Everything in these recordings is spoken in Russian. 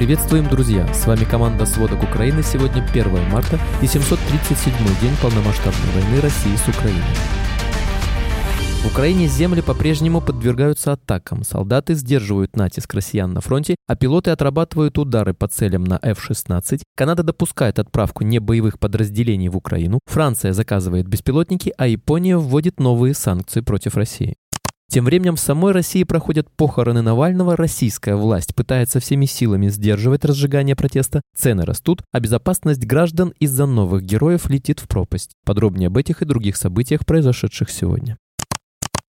Приветствуем, друзья! С вами команда «Сводок Украины». Сегодня 1 марта и 737-й день полномасштабной войны России с Украиной. В Украине земли по-прежнему подвергаются атакам. Солдаты сдерживают натиск россиян на фронте, а пилоты отрабатывают удары по целям на F-16. Канада допускает отправку небоевых подразделений в Украину. Франция заказывает беспилотники, а Япония вводит новые санкции против России. Тем временем в самой России проходят похороны Навального, российская власть пытается всеми силами сдерживать разжигание протеста, цены растут, а безопасность граждан из-за новых героев летит в пропасть. Подробнее об этих и других событиях, произошедших сегодня.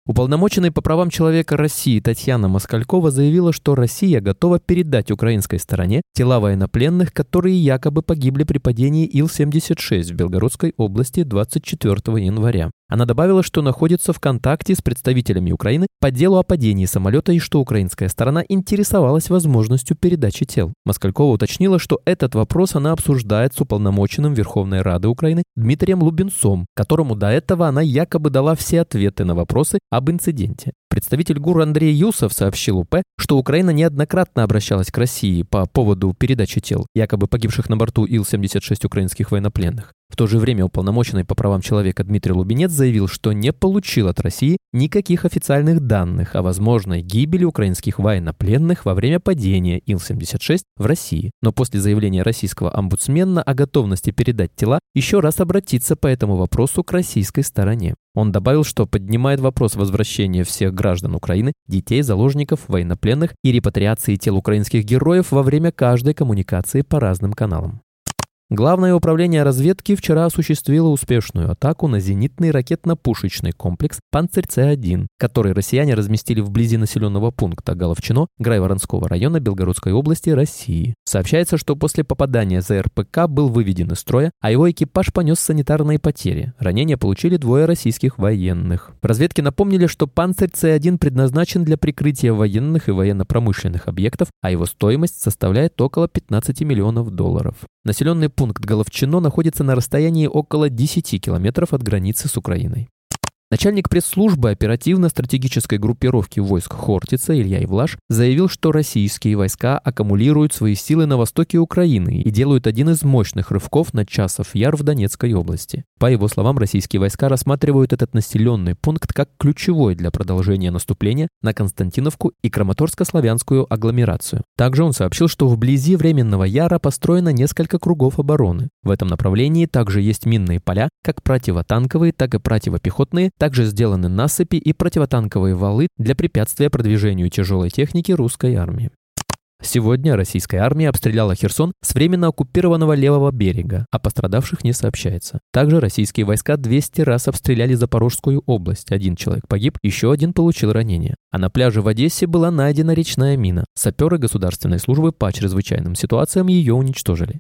Уполномоченный по правам человека России Татьяна Москалькова заявила, что Россия готова передать украинской стороне тела военнопленных, которые якобы погибли при падении Ил-76 в Белгородской области 24 января. Она добавила, что находится в контакте с представителями Украины по делу о падении самолета и что украинская сторона интересовалась возможностью передачи тел. Москалькова уточнила, что этот вопрос она обсуждает с уполномоченным Верховной Рады Украины Дмитрием Лубенцом, которому до этого она якобы дала все ответы на вопросы об инциденте. Представитель ГУР Андрей Юсов сообщил УП, что Украина неоднократно обращалась к России по поводу передачи тел, якобы погибших на борту Ил-76 украинских военнопленных. В то же время уполномоченный по правам человека Дмитрий Лубенец заявил, что не получил от России никаких официальных данных о возможной гибели украинских военнопленных во время падения Ил-76 в России. Но после заявления российского омбудсмена о готовности передать тела, еще раз обратиться по этому вопросу к российской стороне. Он добавил, что поднимает вопрос возвращения всех граждан Украины, детей, заложников, военнопленных и репатриации тел украинских героев во время каждой коммуникации по разным каналам. Главное управление разведки вчера осуществило успешную атаку на зенитный ракетно-пушечный комплекс «Панцирь-С-1», который россияне разместили вблизи населенного пункта Головчино Грайворонского района Белгородской области России. Сообщается, что после попадания ЗРПК был выведен из строя, а его экипаж понес санитарные потери. Ранения получили двое российских военных. В разведке напомнили, что «Панцирь С-1» предназначен для прикрытия военных и военно-промышленных объектов, а его стоимость составляет около 15 миллионов долларов. Населенный пункт Головчино находится на расстоянии около 10 километров от границы с Украиной. Начальник пресс-службы оперативно-стратегической группировки войск Хортица Илья Ивлаш заявил, что российские войска аккумулируют свои силы на востоке Украины и делают один из мощных рывков на часов Яр в Донецкой области. По его словам, российские войска рассматривают этот населенный пункт как ключевой для продолжения наступления на Константиновку и Краматорско-славянскую агломерацию. Также он сообщил, что вблизи Временного Яра построено несколько кругов обороны. В этом направлении также есть минные поля, как противотанковые, так и противопехотные, также сделаны насыпи и противотанковые валы для препятствия продвижению тяжелой техники русской армии. Сегодня российская армия обстреляла Херсон с временно оккупированного левого берега, а пострадавших не сообщается. Также российские войска 200 раз обстреляли Запорожскую область. Один человек погиб, еще один получил ранение. А на пляже в Одессе была найдена речная мина. Саперы государственной службы по чрезвычайным ситуациям ее уничтожили.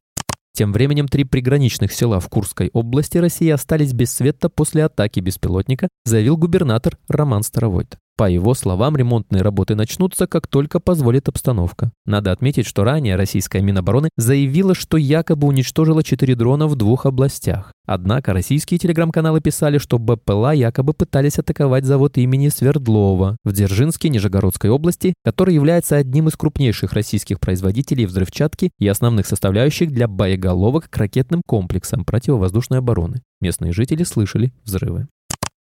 Тем временем три приграничных села в Курской области России остались без света после атаки беспилотника, заявил губернатор Роман Старовойт. По его словам, ремонтные работы начнутся, как только позволит обстановка. Надо отметить, что ранее российская Минобороны заявила, что якобы уничтожила четыре дрона в двух областях. Однако российские телеграм-каналы писали, что БПЛА якобы пытались атаковать завод имени Свердлова в Дзержинске, Нижегородской области, который является одним из крупнейших российских производителей взрывчатки и основных составляющих для боеголовок к ракетным комплексам противовоздушной обороны. Местные жители слышали взрывы.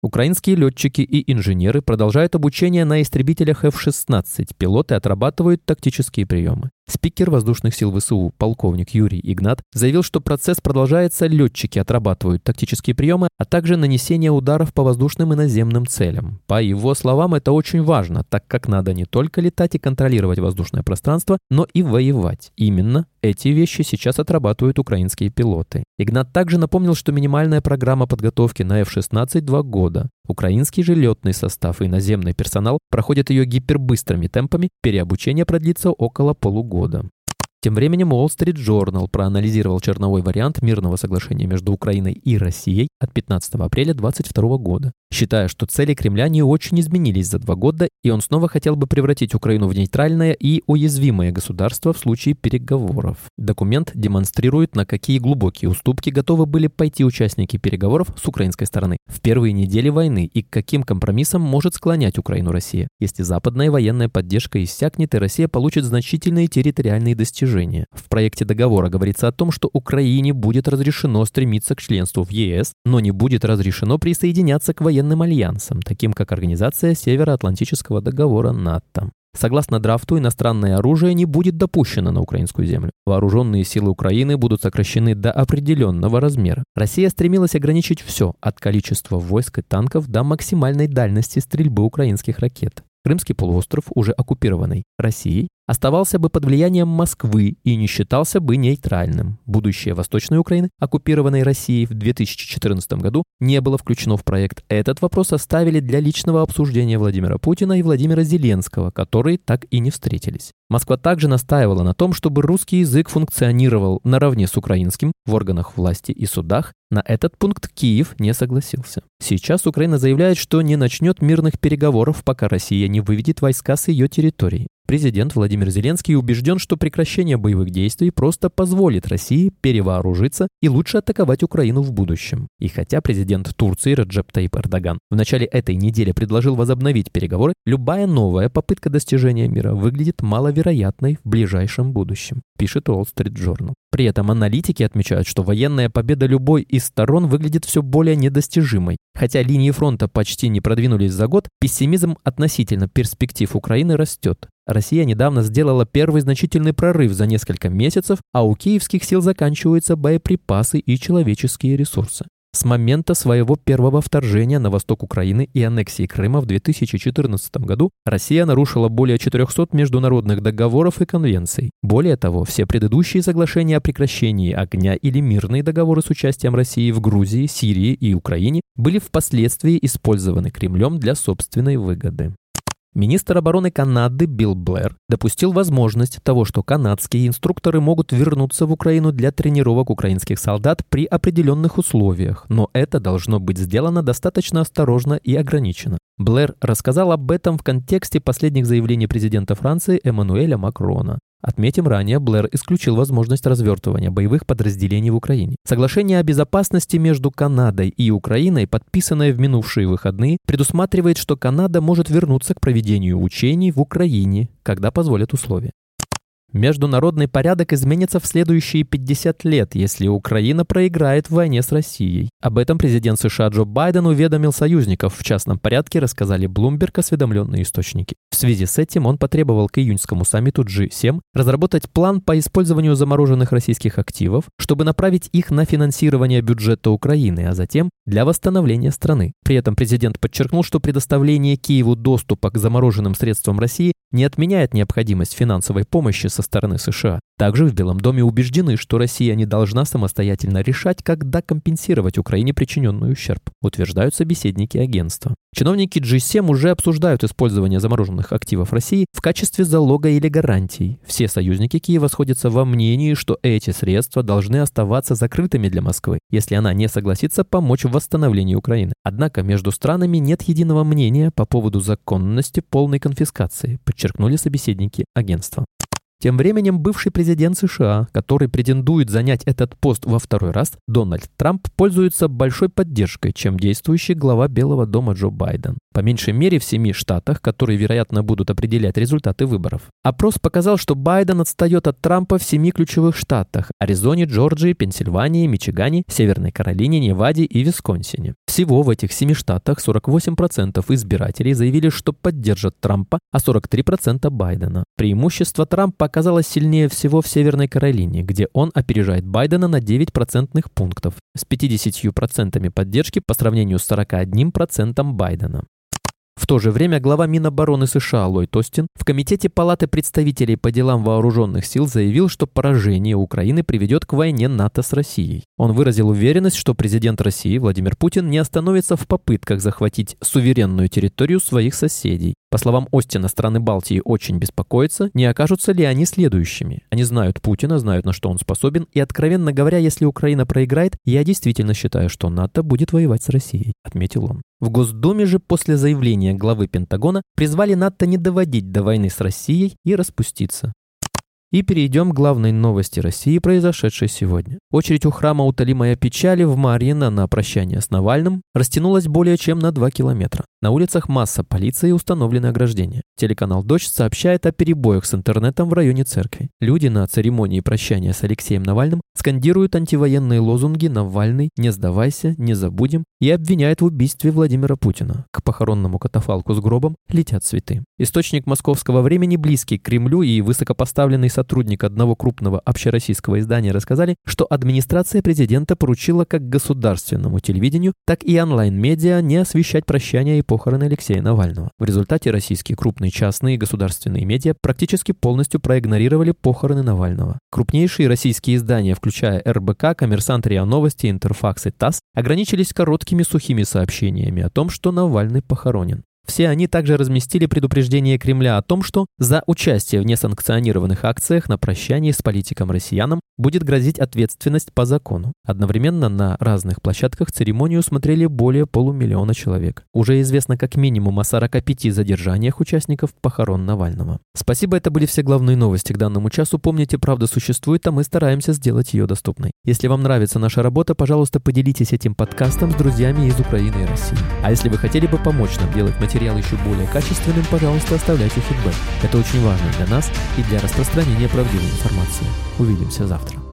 Украинские летчики и инженеры продолжают обучение на истребителях F-16. Пилоты отрабатывают тактические приемы. Спикер воздушных сил ВСУ, полковник Юрий Игнат, заявил, что процесс продолжается, летчики отрабатывают тактические приемы, а также нанесение ударов по воздушным и наземным целям. По его словам, это очень важно, так как надо не только летать и контролировать воздушное пространство, но и воевать. Именно эти вещи сейчас отрабатывают украинские пилоты. Игнат также напомнил, что минимальная программа подготовки на F-16 два года. Украинский же летный состав и наземный персонал проходят ее гипербыстрыми темпами, переобучение продлится около полугода. Тем временем Wall Street Journal проанализировал черновой вариант мирного соглашения между Украиной и Россией от 15 апреля 2022 года, считая, что цели Кремля не очень изменились за два года, и он снова хотел бы превратить Украину в нейтральное и уязвимое государство в случае переговоров. Документ демонстрирует, на какие глубокие уступки готовы были пойти участники переговоров с украинской стороны в первые недели войны и к каким компромиссам может склонять Украину Россия, если западная военная поддержка иссякнет и Россия получит значительные территориальные достижения достижения. В проекте договора говорится о том, что Украине будет разрешено стремиться к членству в ЕС, но не будет разрешено присоединяться к военным альянсам, таким как Организация Североатлантического договора НАТО. Согласно драфту, иностранное оружие не будет допущено на украинскую землю. Вооруженные силы Украины будут сокращены до определенного размера. Россия стремилась ограничить все, от количества войск и танков до максимальной дальности стрельбы украинских ракет. Крымский полуостров, уже оккупированный Россией, оставался бы под влиянием Москвы и не считался бы нейтральным. Будущее Восточной Украины, оккупированной Россией в 2014 году, не было включено в проект. Этот вопрос оставили для личного обсуждения Владимира Путина и Владимира Зеленского, которые так и не встретились. Москва также настаивала на том, чтобы русский язык функционировал наравне с украинским в органах власти и судах. На этот пункт Киев не согласился. Сейчас Украина заявляет, что не начнет мирных переговоров, пока Россия не выведет войска с ее территории. Президент Владимир Зеленский убежден, что прекращение боевых действий просто позволит России перевооружиться и лучше атаковать Украину в будущем. И хотя президент Турции Раджеп Таип Эрдоган в начале этой недели предложил возобновить переговоры, любая новая попытка достижения мира выглядит маловероятной в ближайшем будущем, пишет Wall Street Journal. При этом аналитики отмечают, что военная победа любой из сторон выглядит все более недостижимой. Хотя линии фронта почти не продвинулись за год, пессимизм относительно перспектив Украины растет. Россия недавно сделала первый значительный прорыв за несколько месяцев, а у киевских сил заканчиваются боеприпасы и человеческие ресурсы. С момента своего первого вторжения на восток Украины и аннексии Крыма в 2014 году Россия нарушила более 400 международных договоров и конвенций. Более того, все предыдущие соглашения о прекращении огня или мирные договоры с участием России в Грузии, Сирии и Украине были впоследствии использованы Кремлем для собственной выгоды. Министр обороны Канады Билл Блэр допустил возможность того, что канадские инструкторы могут вернуться в Украину для тренировок украинских солдат при определенных условиях, но это должно быть сделано достаточно осторожно и ограниченно. Блэр рассказал об этом в контексте последних заявлений президента Франции Эммануэля Макрона. Отметим ранее, Блэр исключил возможность развертывания боевых подразделений в Украине. Соглашение о безопасности между Канадой и Украиной, подписанное в минувшие выходные, предусматривает, что Канада может вернуться к проведению учений в Украине, когда позволят условия. Международный порядок изменится в следующие 50 лет, если Украина проиграет в войне с Россией. Об этом президент США Джо Байден уведомил союзников. В частном порядке рассказали Bloomberg осведомленные источники. В связи с этим он потребовал к июньскому саммиту G7 разработать план по использованию замороженных российских активов, чтобы направить их на финансирование бюджета Украины, а затем для восстановления страны. При этом президент подчеркнул, что предоставление Киеву доступа к замороженным средствам России не отменяет необходимость финансовой помощи со стороны США. Также в Белом доме убеждены, что Россия не должна самостоятельно решать, когда компенсировать Украине причиненный ущерб, утверждают собеседники агентства. Чиновники G7 уже обсуждают использование замороженных активов России в качестве залога или гарантий. Все союзники Киева сходятся во мнении, что эти средства должны оставаться закрытыми для Москвы, если она не согласится помочь в восстановлении Украины. Однако между странами нет единого мнения по поводу законности полной конфискации, подчеркнули собеседники агентства. Тем временем бывший президент США, который претендует занять этот пост во второй раз, Дональд Трамп, пользуется большой поддержкой, чем действующий глава Белого дома Джо Байден. По меньшей мере в семи штатах, которые, вероятно, будут определять результаты выборов. Опрос показал, что Байден отстает от Трампа в семи ключевых штатах – Аризоне, Джорджии, Пенсильвании, Мичигане, Северной Каролине, Неваде и Висконсине. Всего в этих семи штатах 48% избирателей заявили, что поддержат Трампа, а 43% Байдена. Преимущество Трампа оказалось сильнее всего в Северной Каролине, где он опережает Байдена на 9 процентных пунктов, с 50% поддержки по сравнению с 41% Байдена. В то же время глава Минобороны США Ллойд Остин в Комитете Палаты представителей по делам вооруженных сил заявил, что поражение Украины приведет к войне НАТО с Россией. Он выразил уверенность, что президент России Владимир Путин не остановится в попытках захватить суверенную территорию своих соседей. По словам Остина, страны Балтии очень беспокоятся, не окажутся ли они следующими. Они знают Путина, знают, на что он способен, и, откровенно говоря, если Украина проиграет, я действительно считаю, что НАТО будет воевать с Россией, отметил он. В Госдуме же после заявления главы Пентагона призвали НАТО не доводить до войны с Россией и распуститься. И перейдем к главной новости России, произошедшей сегодня. Очередь у храма «Утоли моя печали» в Марьино на прощание с Навальным растянулась более чем на 2 километра. На улицах масса полиции и установлены ограждения. Телеканал «Дождь» сообщает о перебоях с интернетом в районе церкви. Люди на церемонии прощания с Алексеем Навальным скандируют антивоенные лозунги «Навальный», «Не сдавайся», «Не забудем» и обвиняют в убийстве Владимира Путина. К похоронному катафалку с гробом летят цветы. Источник московского времени, близкий к Кремлю и высокопоставленный сотрудник одного крупного общероссийского издания рассказали, что администрация президента поручила как государственному телевидению, так и онлайн-медиа не освещать прощания и похороны Алексея Навального. В результате российские крупные частные и государственные медиа практически полностью проигнорировали похороны Навального. Крупнейшие российские издания, включая РБК, Коммерсант, РИА Новости, Интерфакс и ТАСС, ограничились короткими сухими сообщениями о том, что Навальный похоронен. Все они также разместили предупреждение Кремля о том, что за участие в несанкционированных акциях на прощании с политиком-россиянам будет грозить ответственность по закону. Одновременно на разных площадках церемонию смотрели более полумиллиона человек. Уже известно как минимум о 45 задержаниях участников похорон Навального. Спасибо, это были все главные новости к данному часу. Помните, правда существует, а мы стараемся сделать ее доступной. Если вам нравится наша работа, пожалуйста, поделитесь этим подкастом с друзьями из Украины и России. А если вы хотели бы помочь нам делать материал, материал еще более качественным, пожалуйста, оставляйте фидбэк. Это очень важно для нас и для распространения правдивой информации. Увидимся завтра.